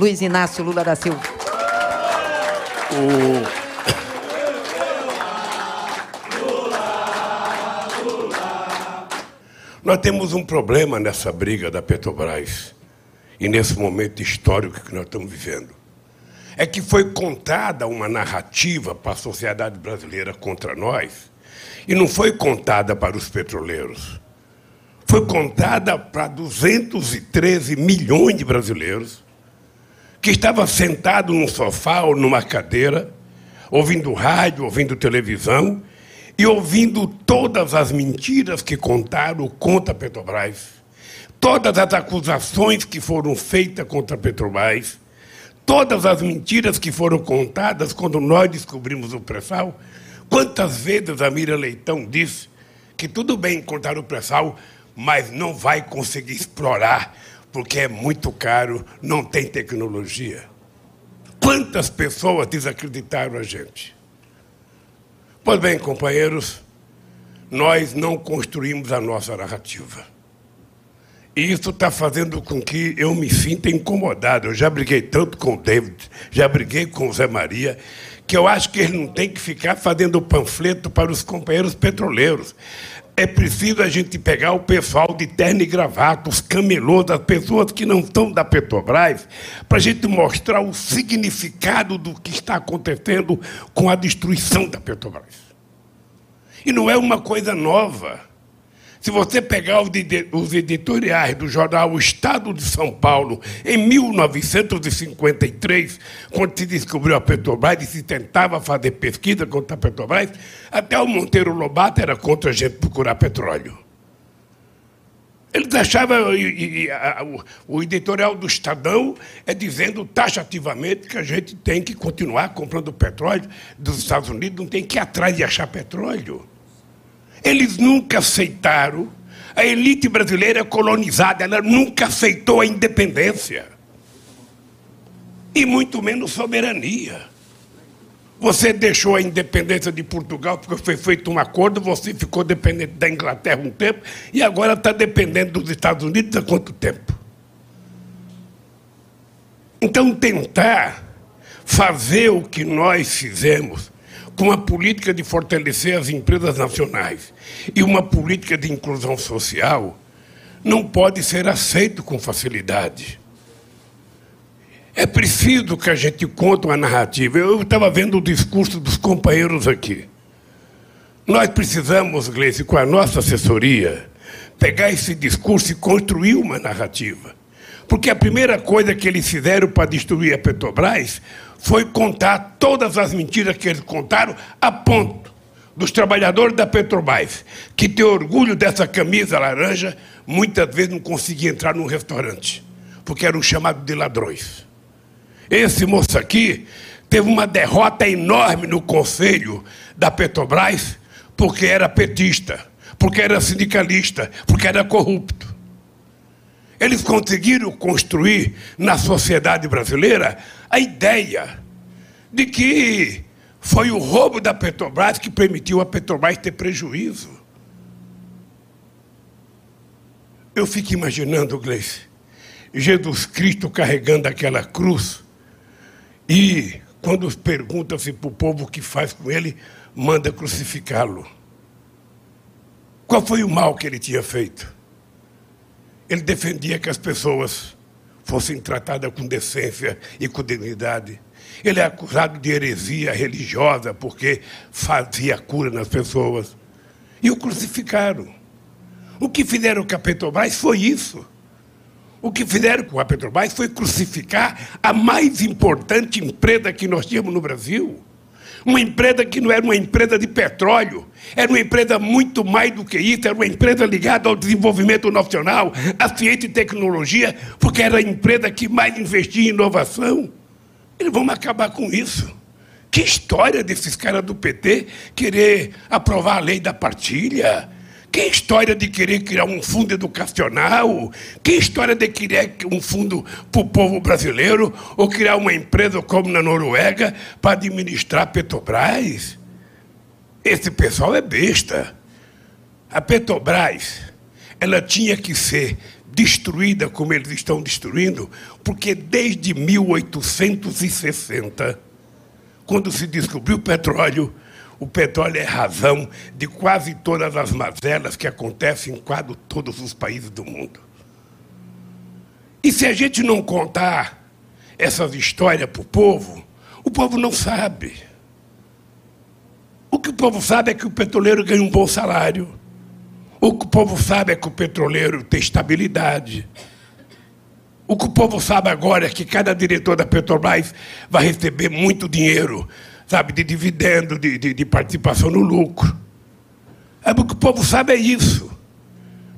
Luiz Inácio Lula da Silva. O... Nós temos um problema nessa briga da Petrobras e nesse momento histórico que nós estamos vivendo. É que foi contada uma narrativa para a sociedade brasileira contra nós e não foi contada para os petroleiros. Foi contada para 213 milhões de brasileiros que estavam sentados num sofá ou numa cadeira, ouvindo rádio, ouvindo televisão e ouvindo todas as mentiras que contaram contra a Petrobras, todas as acusações que foram feitas contra a Petrobras, todas as mentiras que foram contadas quando nós descobrimos o pré-sal. Quantas vezes a Mira Leitão disse que tudo bem contar o pré-sal, mas não vai conseguir explorar porque é muito caro, não tem tecnologia. Quantas pessoas desacreditaram a gente? Pois bem, companheiros, nós não construímos a nossa narrativa. E isso está fazendo com que eu me sinta incomodado. Eu já briguei tanto com o David, já briguei com o Zé Maria, que eu acho que ele não tem que ficar fazendo panfleto para os companheiros petroleiros. É preciso a gente pegar o pessoal de terno e gravata, os camelôs, as pessoas que não estão da Petrobras, para a gente mostrar o significado do que está acontecendo com a destruição da Petrobras. E não é uma coisa nova. Se você pegar os editoriais do jornal O Estado de São Paulo, em 1953, quando se descobriu a Petrobras e se tentava fazer pesquisa contra a Petrobras, até o Monteiro Lobato era contra a gente procurar petróleo. Eles achavam, e, e, a, o, editorial do Estadão é dizendo taxativamente que a gente tem que continuar comprando petróleo dos Estados Unidos, não tem que ir atrás de achar petróleo. Eles nunca aceitaram. A elite brasileira colonizada, ela nunca aceitou a independência. E muito menos soberania. Você deixou a independência de Portugal porque foi feito um acordo, você ficou dependente da Inglaterra um tempo e agora está dependendo dos Estados Unidos há quanto tempo? Então, tentar fazer o que nós fizemos com uma política de fortalecer as empresas nacionais e uma política de inclusão social, não pode ser aceito com facilidade. É preciso que a gente conte uma narrativa. Eu estava vendo o discurso dos companheiros aqui. Nós precisamos, Gleice, com a nossa assessoria, pegar esse discurso e construir uma narrativa. Porque a primeira coisa que eles fizeram para destruir a Petrobras foi contar todas as mentiras que eles contaram a ponto dos trabalhadores da Petrobras, que têm orgulho dessa camisa laranja, muitas vezes não conseguiam entrar num restaurante, porque eram chamados de ladrões. Esse moço aqui teve uma derrota enorme no conselho da Petrobras, porque era petista, porque era sindicalista, porque era corrupto. Eles conseguiram construir na sociedade brasileira a ideia de que foi o roubo da Petrobras que permitiu a Petrobras ter prejuízo. Eu fico imaginando, Gleice, Jesus Cristo carregando aquela cruz e, quando pergunta-se para o povo o que faz com ele, manda crucificá-lo. Qual foi o mal que ele tinha feito? Ele defendia que as pessoas fossem tratadas com decência e com dignidade. Ele é acusado de heresia religiosa porque fazia cura nas pessoas. E o crucificaram. O que fizeram com a Petrobras foi isso. O que fizeram com a Petrobras foi crucificar a mais importante empresa que nós tínhamos no Brasil. Uma empresa que não era uma empresa de petróleo, era uma empresa muito mais do que isso, era uma empresa ligada ao desenvolvimento nacional, à ciência e tecnologia, porque era a empresa que mais investia em inovação. Eles vão acabar com isso. Que história desses caras do PT querer aprovar a lei da partilha? Que história de querer criar um fundo educacional? Que história de querer um fundo para o povo brasileiro? Ou criar uma empresa como na Noruega para administrar Petrobras? Esse pessoal é besta. A Petrobras, ela tinha que ser destruída como eles estão destruindo, porque desde 1860, quando se descobriu o petróleo, o petróleo é razão de quase todas as mazelas que acontecem em quase todos os países do mundo. E se a gente não contar essas histórias para o povo, o povo não sabe. O que o povo sabe é que o petroleiro ganha um bom salário. O que o povo sabe é que o petroleiro tem estabilidade. O que o povo sabe agora é que cada diretor da Petrobras vai receber muito dinheiro sabe, de dividendo, de, de, de participação no lucro. É porque o povo sabe é isso.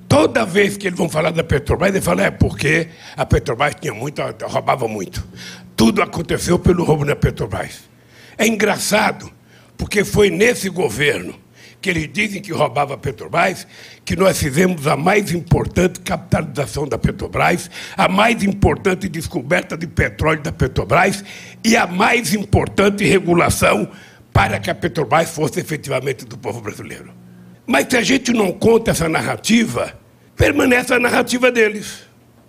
Toda vez que eles vão falar da Petrobras, eles falam, é porque a Petrobras tinha muito, roubava muito. Tudo aconteceu pelo roubo na Petrobras. É engraçado, porque foi nesse governo que eles dizem que roubava a Petrobras, que nós fizemos a mais importante capitalização da Petrobras, a mais importante descoberta de petróleo da Petrobras e a mais importante regulação para que a Petrobras fosse efetivamente do povo brasileiro. Mas se a gente não conta essa narrativa, permanece a narrativa deles.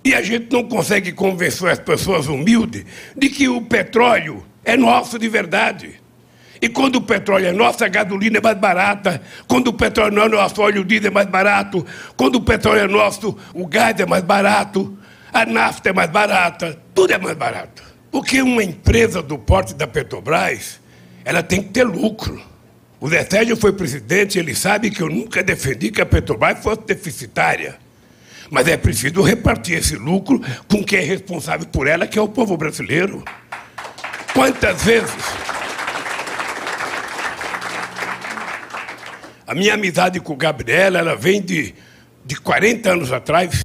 E a gente não consegue convencer as pessoas humildes de que o petróleo é nosso de verdade. E quando o petróleo é nosso, a gasolina é mais barata. Quando o petróleo não é nosso, o óleo diesel é mais barato. Quando o petróleo é nosso, o gás é mais barato. A nafta é mais barata. Tudo é mais barato. Porque uma empresa do porte da Petrobras, ela tem que ter lucro. O Zé Sérgio foi presidente, ele sabe que eu nunca defendi que a Petrobras fosse deficitária. Mas é preciso repartir esse lucro com quem é responsável por ela, que é o povo brasileiro. Quantas vezes A minha amizade com o Gabriel, ela vem de, de 40 anos atrás.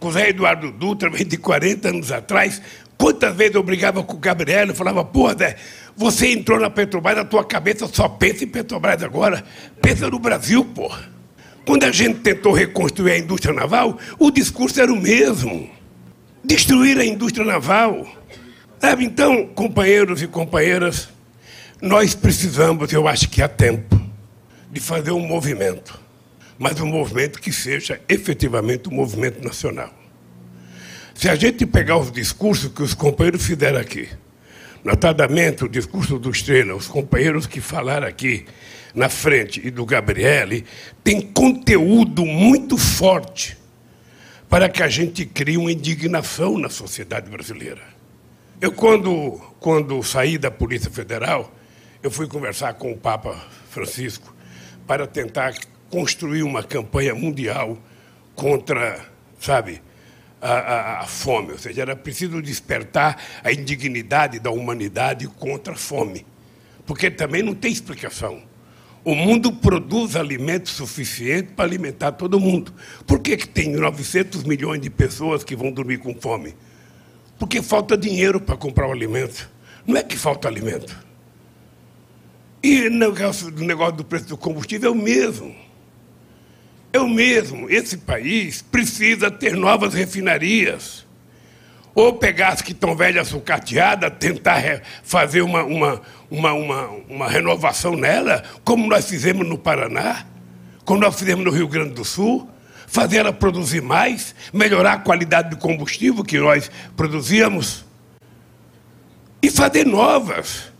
Com o Zé Eduardo Dutra, vem de 40 anos atrás. Quantas vezes eu brigava com o Gabriel e falava, pô, Zé, você entrou na Petrobras, a tua cabeça só pensa em Petrobras agora. Pensa no Brasil, pô. Quando a gente tentou reconstruir a indústria naval, o discurso era o mesmo. Destruir a indústria naval. Sabe, então, companheiros e companheiras, nós precisamos, eu acho que há tempo, de fazer um movimento, mas um movimento que seja efetivamente um movimento nacional. Se a gente pegar os discursos que os companheiros fizeram aqui, notadamente o discurso do Estrela, os companheiros que falaram aqui na frente e do Gabriele, tem conteúdo muito forte para que a gente crie uma indignação na sociedade brasileira. Eu, quando, quando saí da Polícia Federal, eu fui conversar com o Papa Francisco para tentar construir uma campanha mundial contra, sabe, a, a, a, fome. Ou seja, era preciso despertar a indignidade da humanidade contra a fome. Porque também não tem explicação. O mundo produz alimento suficiente para alimentar todo mundo. Por que, que tem 900 milhões de pessoas que vão dormir com fome? Porque falta dinheiro para comprar o alimento. Não é que falta alimento. E o negócio negócio do preço do combustível é o mesmo. É o mesmo. Esse país precisa ter novas refinarias. Ou pegar as que estão velhas sucateadas, tentar fazer uma, uma, uma, uma, uma renovação nela, como nós fizemos no Paraná, como nós fizemos no Rio Grande do Sul, fazer ela produzir mais, melhorar a qualidade do combustível que nós produzíamos e fazer novas.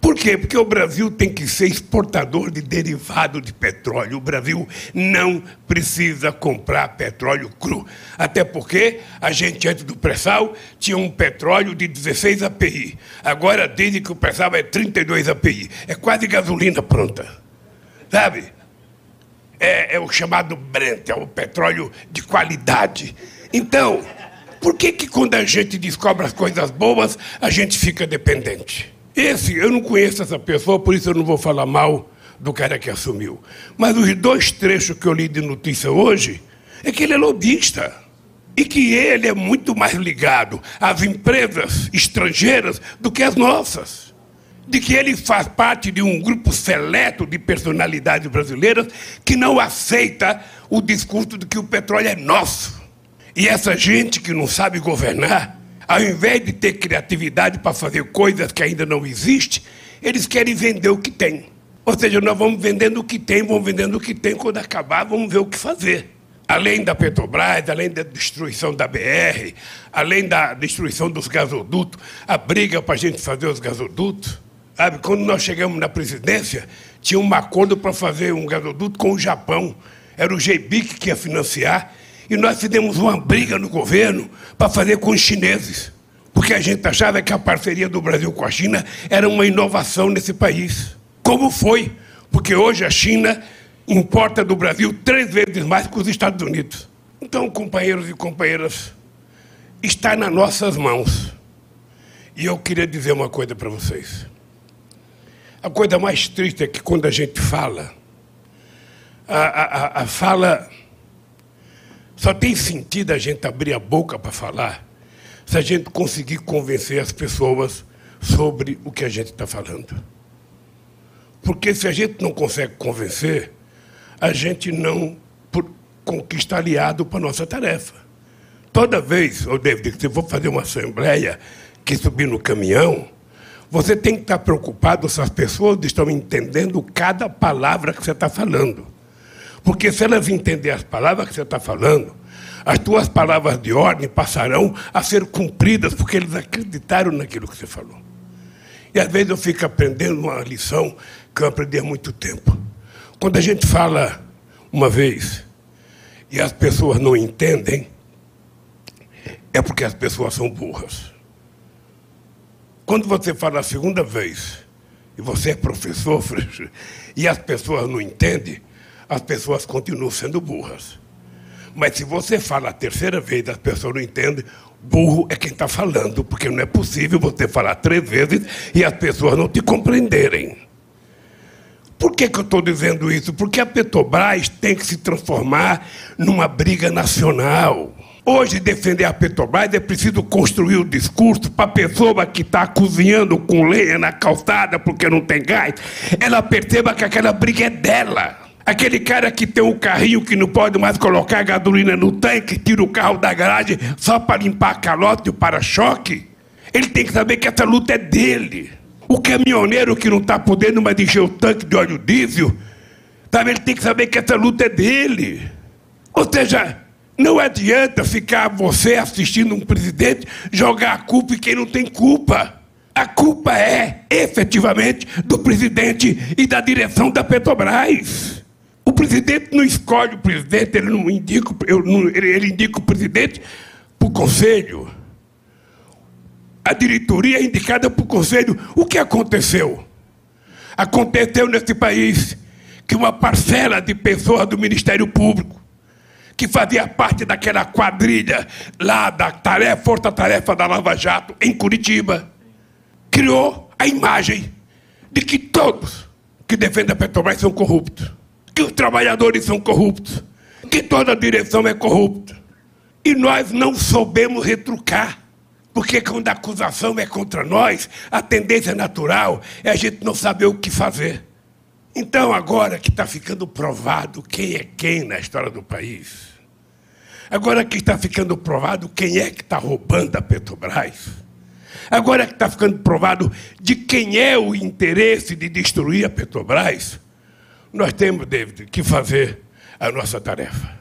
Por quê? Porque o Brasil tem que ser exportador de derivado de petróleo. O Brasil não precisa comprar petróleo cru. Até porque a gente, antes do pré-sal, tinha um petróleo de 16 API. Agora dizem que o pré-sal é 32 API. É quase gasolina pronta. Sabe? É, é o chamado Brent, é o petróleo de qualidade. Então, por que, que quando a gente descobre as coisas boas, a gente fica dependente? Esse, eu não conheço essa pessoa, por isso eu não vou falar mal do cara que assumiu. Mas os dois trechos que eu li de notícia hoje é que ele é lobista. E que ele é muito mais ligado às empresas estrangeiras do que às nossas. De que ele faz parte de um grupo seleto de personalidades brasileiras que não aceita o discurso de que o petróleo é nosso. E essa gente que não sabe governar ao invés de ter criatividade para fazer coisas que ainda não existem, eles querem vender o que tem. Ou seja, nós vamos vendendo o que tem, vamos vendendo o que tem, quando acabar, vamos ver o que fazer. além da Petrobras, além da destruição da BR, além da destruição dos gasodutos, a briga para a gente fazer os gasodutos. Sabe, quando nós chegamos na presidência, tinha um acordo para fazer um gasoduto com o Japão. Era o GBIC que ia financiar. E nós fizemos uma briga no governo para fazer com os chineses. Porque a gente achava que a parceria do Brasil com a China era uma inovação nesse país. Como foi? Porque hoje a China importa do Brasil três vezes mais que os Estados Unidos. Então, companheiros e companheiras, está nas nossas mãos. E eu queria dizer uma coisa para vocês. A coisa mais triste é que quando a gente fala, a, a, a fala só tem sentido a gente abrir a boca para falar se a gente conseguir convencer as pessoas sobre o que a gente está falando. Porque se a gente não consegue convencer, a gente não conquista aliado para a nossa tarefa. Toda vez, ô David, que você for fazer uma assembleia, que subir no caminhão, você tem que estar preocupado se as pessoas estão entendendo cada palavra que você está falando. Porque se elas entenderem as palavras que você está falando, as tuas palavras de ordem passarão a ser cumpridas, porque eles acreditaram naquilo que você falou. E às vezes eu fico aprendendo uma lição que eu aprendi há muito tempo. Quando a gente fala uma vez e as pessoas não entendem, é porque as pessoas são burras. Quando você fala a segunda vez e você é professor, e as pessoas não entendem, as pessoas continuam sendo burras. Mas se você fala a terceira vez e as pessoas não entendem, burro é quem está falando, porque não é possível você falar três vezes e as pessoas não te compreenderem. Por que, que eu estou dizendo isso? Porque a Petrobras tem que se transformar numa briga nacional. Hoje, defender a Petrobras é preciso construir o discurso para a pessoa que está cozinhando com lenha na calçada porque não tem gás, ela perceba que aquela briga é dela. Aquele cara que tem um carrinho que não pode mais colocar gasolina no tanque, tira o carro da garagem só para limpar a calota e o para-choque, ele tem que saber que essa luta é dele. O caminhoneiro que não está podendo mais encher o tanque de óleo diesel, sabe, ele tem que saber que essa luta é dele. Ou seja, não adianta ficar você assistindo um presidente jogar a culpa em quem não tem culpa. A culpa é, efetivamente, do presidente e da direção da Petrobras. O presidente não escolhe o presidente, ele não indica, ele indica o presidente para o conselho a diretoria é indicada por conselho. O que aconteceu? Aconteceu nesse país que uma parcela de pessoas do Ministério Público, que fazia parte daquela quadrilha lá da tarefa, força-tarefa da Lava Jato, em Curitiba, criou a imagem de que todos que defendem a Petrobras são corruptos, que os trabalhadores são corruptos, que toda a direção é corrupta. E nós não soubemos retrucar. Porque quando a acusação é contra nós, a tendência natural é a gente não saber o que fazer. Então, agora que está ficando provado quem é quem na história do país, agora que está ficando provado quem é que está roubando a Petrobras, agora que está ficando provado de quem é o interesse de destruir a Petrobras, nós temos, David, que fazer a nossa tarefa.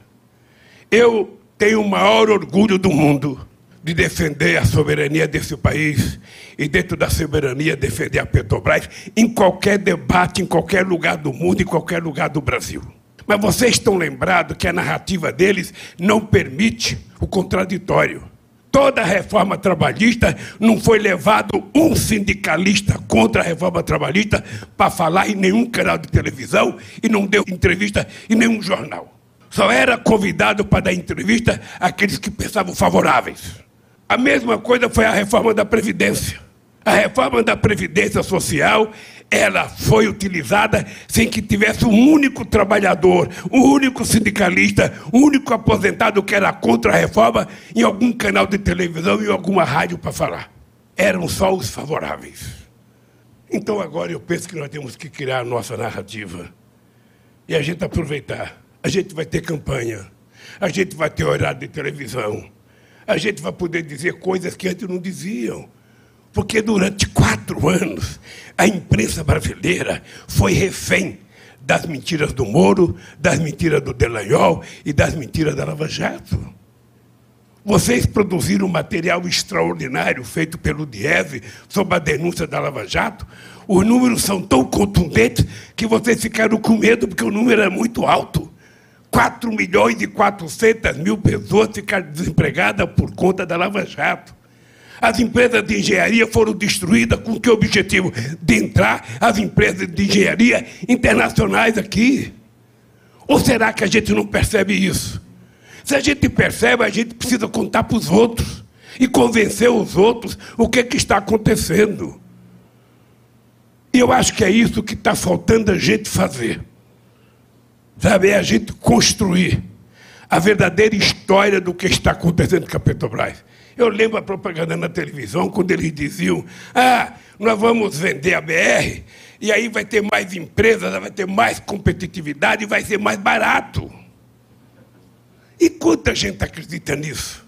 Eu tenho o maior orgulho do mundo de defender a soberania desse país e, dentro da soberania, defender a Petrobras em qualquer debate, em qualquer lugar do mundo, em qualquer lugar do Brasil. Mas vocês estão lembrados que a narrativa deles não permite o contraditório. Toda a reforma trabalhista não foi levado um sindicalista contra a reforma trabalhista para falar em nenhum canal de televisão e não deu entrevista em nenhum jornal. Só era convidado para dar entrevista aqueles que pensavam favoráveis. A mesma coisa foi a reforma da Previdência. A reforma da Previdência Social, ela foi utilizada sem que tivesse um único trabalhador, um único sindicalista, um único aposentado que era contra a reforma em algum canal de televisão, em alguma rádio para falar. Eram só os favoráveis. Então agora eu penso que nós temos que criar a nossa narrativa. E a gente aproveitar. A gente vai ter campanha. A gente vai ter horário de televisão a gente vai poder dizer coisas que antes não diziam. Porque durante quatro anos a imprensa brasileira foi refém das mentiras do Moro, das mentiras do Delanhol e das mentiras da Lava Jato. Vocês produziram um material extraordinário feito pelo Diese sobre a denúncia da Lava Jato. Os números são tão contundentes que vocês ficaram com medo porque o número é muito alto. 4 milhões e 400 mil pessoas ficaram desempregadas por conta da Lava Jato. As empresas de engenharia foram destruídas com que objetivo? De entrar as empresas de engenharia internacionais aqui. Ou será que a gente não percebe isso? Se a gente percebe, a gente precisa contar para os outros e convencer os outros o que, é que está acontecendo. E eu acho que é isso que está faltando a gente fazer. Sabe, é a gente construir a verdadeira história do que está acontecendo com a Petrobras. Eu lembro a propaganda na televisão, quando eles diziam: ah, nós vamos vender a BR, e aí vai ter mais empresas, vai ter mais competitividade e vai ser mais barato. E quanta gente acredita nisso?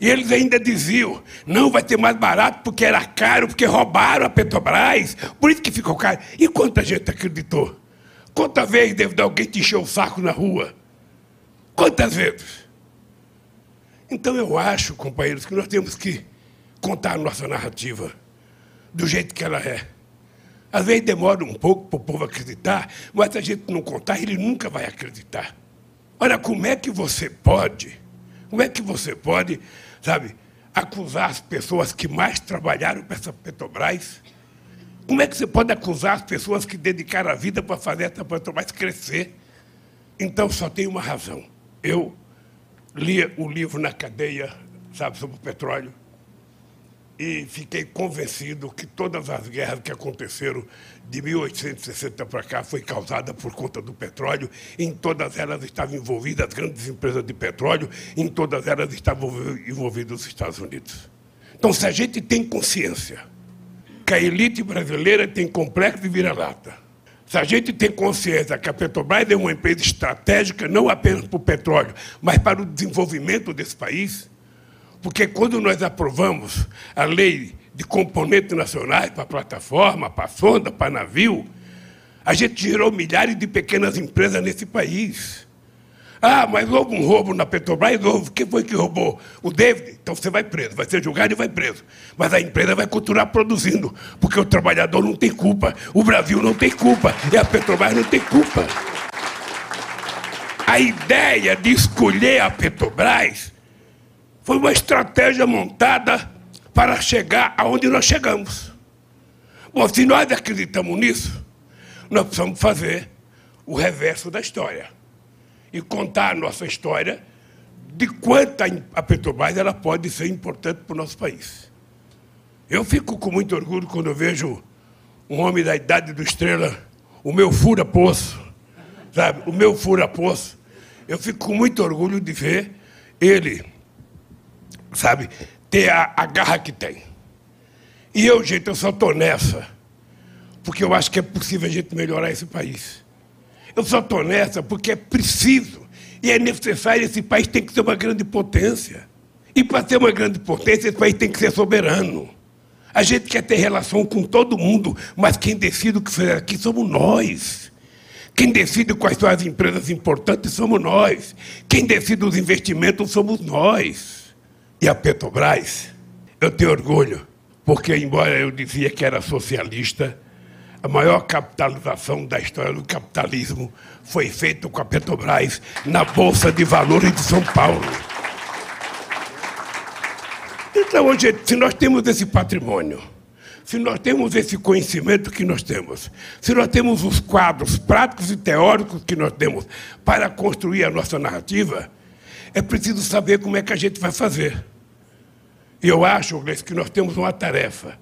E eles ainda diziam, não vai ter mais barato porque era caro, porque roubaram a Petrobras, por isso que ficou caro. E quanta gente acreditou? Quantas vezes deve dar alguém te encher o saco na rua? Quantas vezes? Então eu acho, companheiros, que nós temos que contar a nossa narrativa do jeito que ela é. Às vezes demora um pouco para o povo acreditar, mas se a gente não contar, ele nunca vai acreditar. Olha, como é que você pode, como é que você pode, sabe, acusar as pessoas que mais trabalharam para essa Petrobras? Como é que você pode acusar as pessoas que dedicaram a vida para fazer essa Petrobras crescer? Então só tem uma razão. Eu li o livro na cadeia, sabe, sobre o petróleo e fiquei convencido que todas as guerras que aconteceram de 1860 para cá foi causada por conta do petróleo. Em todas elas estavam envolvidas grandes empresas de petróleo, em todas elas estavam envolvidos os Estados Unidos. Então, se a gente tem consciência que a elite brasileira tem complexo de vira-lata, se a gente tem consciência que a Petrobras é uma empresa estratégica não apenas para o petróleo, mas para o desenvolvimento desse país, porque quando nós aprovamos a lei de componentes nacionais para plataforma, para sonda, para navio, a gente gerou milhares de pequenas empresas nesse país. Ah, mas houve um roubo na Petrobras, houve. Quem foi que roubou? O David? Então você vai preso, vai ser julgado e vai preso. Mas a empresa vai continuar produzindo, porque o trabalhador não tem culpa, o Brasil não tem culpa e a Petrobras não tem culpa. A ideia de escolher a Petrobras foi uma estratégia montada para chegar aonde nós chegamos. Bom, se nós acreditamos nisso, nós precisamos fazer o reverso da história e contar a nossa história de quanto a Petrobras ela pode ser importante para o nosso país. Eu fico com muito orgulho quando vejo um homem da idade do Estrela, o meu fura-poço, sabe? O meu fura-poço. Eu fico com muito orgulho de ver ele sabe, ter a, a garra que tem. E eu, gente, eu só estou nessa, porque eu acho que é possível a gente melhorar esse país. Eu só estou nessa porque é preciso e é necessário. Esse país tem que ser uma grande potência. E para ser uma grande potência, esse país tem que ser soberano. A gente quer ter relação com todo mundo, mas quem decide o que fazer aqui somos nós. Quem decide quais são as empresas importantes somos nós. Quem decide os investimentos somos nós. E a Petrobras, eu tenho orgulho, porque, embora eu dizia que era socialista, a maior capitalização da história do capitalismo foi feita com a Petrobras na Bolsa de Valores de São Paulo. Então, hoje, se nós temos esse patrimônio, se nós temos esse conhecimento que nós temos, se nós temos os quadros práticos e teóricos que nós temos para construir a nossa narrativa, é preciso saber como é que a gente vai fazer. E eu acho, Gleice, que nós temos uma tarefa: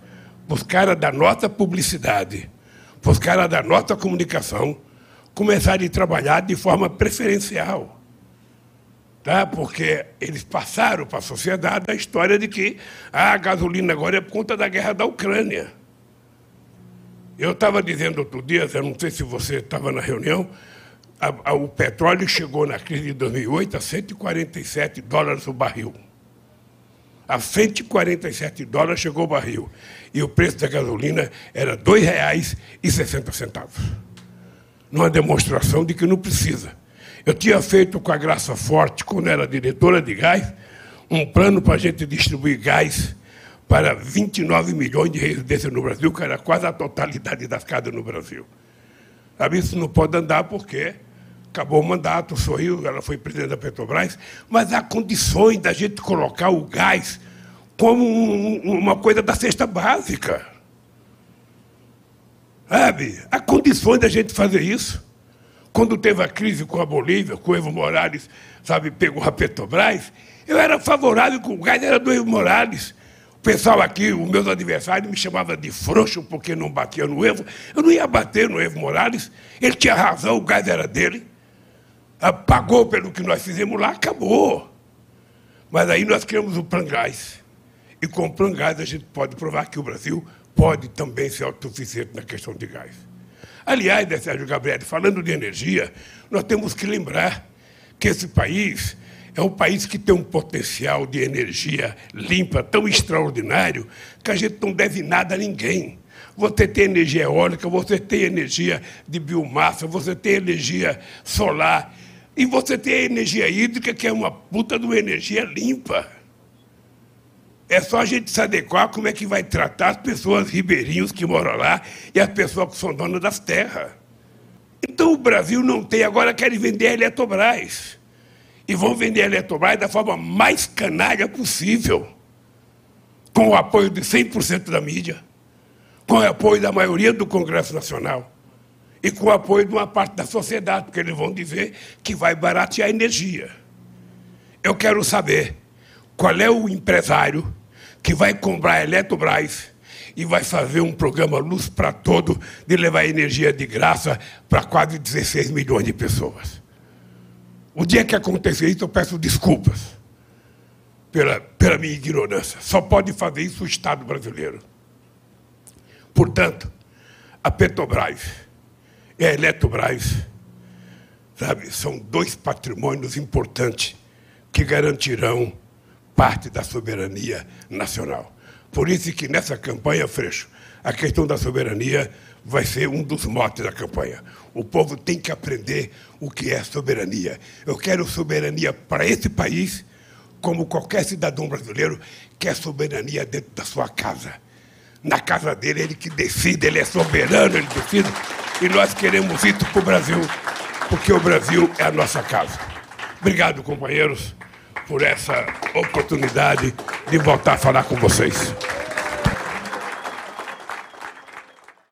buscar a da nossa publicidade, buscar a da nossa comunicação, começar a trabalhar de forma preferencial. Tá? Porque eles passaram para a sociedade a história de que ah, a gasolina agora é por conta da guerra da Ucrânia. Eu estava dizendo outro dia, eu não sei se você estava na reunião, a, a, o petróleo chegou na crise de 2008 a 147 dólares o barril. A 147 dólares chegou o barril. E o preço da gasolina era R$ 2,60. numa demonstração de que não precisa. Eu tinha feito com a Graça Forte, quando era diretora de gás, um plano para a gente distribuir gás para 29 milhões de residências no Brasil, que era quase a totalidade das casas no Brasil. Sabe, isso não pode andar porque acabou o mandato, sorriu, ela foi presidente da Petrobras, mas há condições da gente colocar o gás como um, uma coisa da cesta básica. Sabe? Há condições da gente fazer isso. Quando teve a crise com a Bolívia, com o Evo Morales, sabe, pegou a Petrobras, eu era favorável com o gás, era do Evo Morales. O pessoal aqui, os meus adversários, me chamavam de frouxo porque não batia no Evo. Eu não ia bater no Evo Morales, ele tinha razão, o gás era dele. Ah, pagou pelo que nós fizemos lá, acabou. Mas aí nós criamos o Plan Gás. E com o Plan Gás a gente pode provar que o Brasil pode também ser autossuficiente na questão de gás. Aliás, né, Sérgio Gabriel, falando de energia, nós temos que lembrar que esse país é um país que tem um potencial de energia limpa tão extraordinário que a gente não deve nada a ninguém. Você tem energia eólica, você tem energia de biomassa, você tem energia solar e você tem a energia hídrica, que é uma puta de uma energia limpa. É só a gente se adequar como é que vai tratar as pessoas ribeirinhos que moram lá e as pessoas que são donas das terras. Então o Brasil não tem, agora querem vender a Eletrobras. E vão vender a Eletrobras da forma mais canalha possível. Com o apoio de 100% da mídia, com o apoio da maioria do Congresso Nacional e com o apoio de uma parte da sociedade, porque eles vão dizer que vai baratear a energia. Eu quero saber qual é o empresário que vai comprar a Eletrobras e vai fazer um programa Luz para Todo de levar energia de graça para quase 16 milhões de pessoas. O dia que acontecer isso, eu peço desculpas pela, pela minha ignorância. Só pode fazer isso o Estado brasileiro. Portanto, a Petrobras e a Eletrobras, sabe, são dois patrimônios importantes que garantirão parte da soberania nacional. Por isso que nessa campanha, Freixo, a questão da soberania vai ser um dos motes da campanha. O povo tem que aprender o que é soberania. Eu quero soberania para esse país, como qualquer cidadão brasileiro quer soberania dentro da sua casa. Na casa dele, ele que decide, ele é soberano, ele decide. E nós queremos isso para o Brasil, porque o Brasil é a nossa casa. Obrigado, companheiros por essa oportunidade de voltar a falar com vocês.